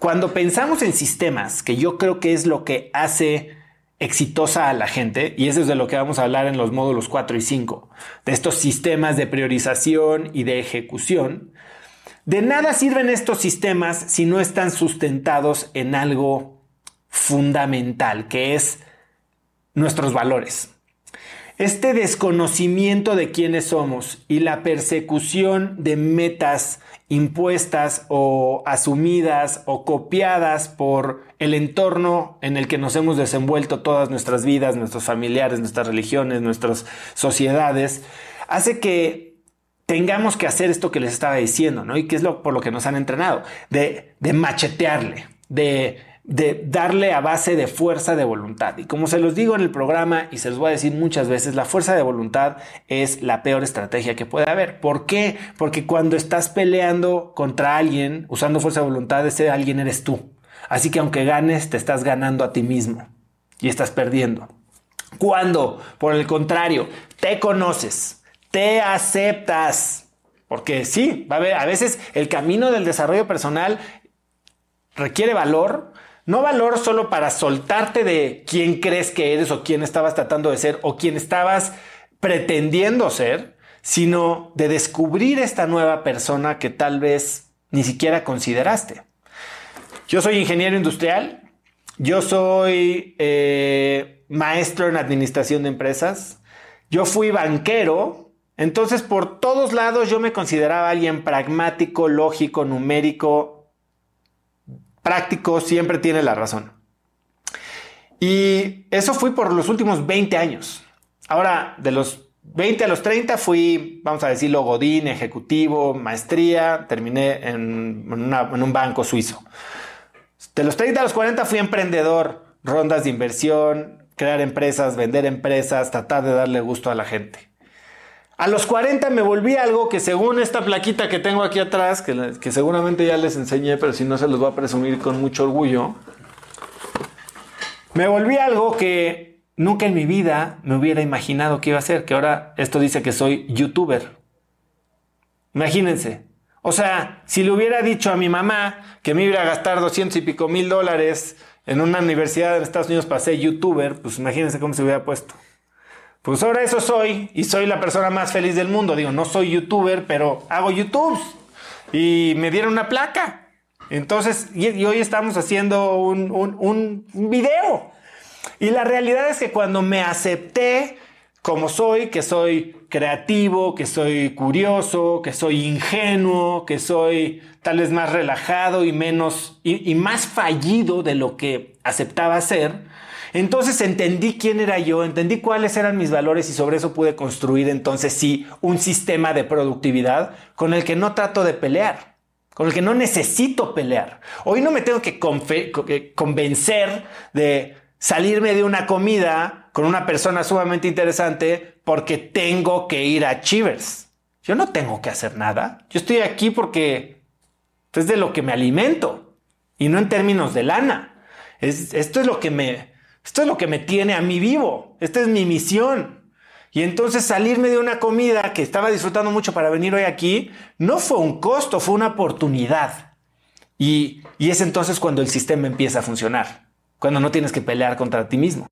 cuando pensamos en sistemas, que yo creo que es lo que hace exitosa a la gente, y eso es de lo que vamos a hablar en los módulos 4 y 5, de estos sistemas de priorización y de ejecución, de nada sirven estos sistemas si no están sustentados en algo fundamental, que es nuestros valores. Este desconocimiento de quiénes somos y la persecución de metas impuestas o asumidas o copiadas por el entorno en el que nos hemos desenvuelto todas nuestras vidas, nuestros familiares, nuestras religiones, nuestras sociedades, hace que tengamos que hacer esto que les estaba diciendo, ¿no? Y que es lo, por lo que nos han entrenado, de, de machetearle, de de darle a base de fuerza de voluntad. Y como se los digo en el programa y se los voy a decir muchas veces, la fuerza de voluntad es la peor estrategia que puede haber. ¿Por qué? Porque cuando estás peleando contra alguien usando fuerza de voluntad, ese alguien eres tú. Así que aunque ganes, te estás ganando a ti mismo y estás perdiendo. Cuando, por el contrario, te conoces, te aceptas, porque sí, va a, haber, a veces el camino del desarrollo personal requiere valor, no valor solo para soltarte de quién crees que eres o quién estabas tratando de ser o quién estabas pretendiendo ser, sino de descubrir esta nueva persona que tal vez ni siquiera consideraste. Yo soy ingeniero industrial, yo soy eh, maestro en administración de empresas, yo fui banquero, entonces por todos lados yo me consideraba alguien pragmático, lógico, numérico, práctico siempre tiene la razón. Y eso fui por los últimos 20 años. Ahora, de los 20 a los 30 fui, vamos a decirlo, Godín, ejecutivo, maestría, terminé en, en, un banco suizo. De los 30 a los 40 fui emprendedor, rondas de inversión, crear empresas, vender empresas, tratar de darle gusto a la gente. A los 40 me volví algo que según esta plaquita que tengo aquí atrás, que, seguramente ya les enseñé, pero si no se los voy a presumir con mucho orgullo, me volví algo que nunca en mi vida me hubiera imaginado que iba a ser, que ahora esto dice que soy youtuber. Imagínense. O sea, si le hubiera dicho a mi mamá que me iba a gastar 200 y pico mil dólares en una universidad en Estados Unidos para ser youtuber, pues imagínense cómo se hubiera puesto. Pues ahora eso soy y soy la persona más feliz del mundo. Digo, no soy youtuber, pero hago YouTube y me dieron una placa. Entonces, y, hoy estamos haciendo un, un, un video. Y la realidad es que cuando me acepté como soy, que soy creativo, que soy curioso, que soy ingenuo, que soy tal vez más relajado y menos y, y más fallido de lo que aceptaba ser, entonces entendí quién era yo, entendí cuáles eran mis valores y sobre eso pude construir entonces sí un sistema de productividad con el que no trato de pelear, con el que no necesito pelear. Hoy no me tengo que convencer de salirme de una comida con una persona sumamente interesante porque tengo que ir a Chivers. Yo no tengo que hacer nada. Yo estoy aquí porque es de lo que me alimento y no en términos de lana. esto es lo que me, esto es lo que me tiene a mí vivo. Esta es mi misión. Y entonces salirme de una comida que estaba disfrutando mucho para venir hoy aquí, no fue un costo, fue una oportunidad. Y, y es entonces cuando el sistema empieza a funcionar, cuando no tienes que pelear contra ti mismo.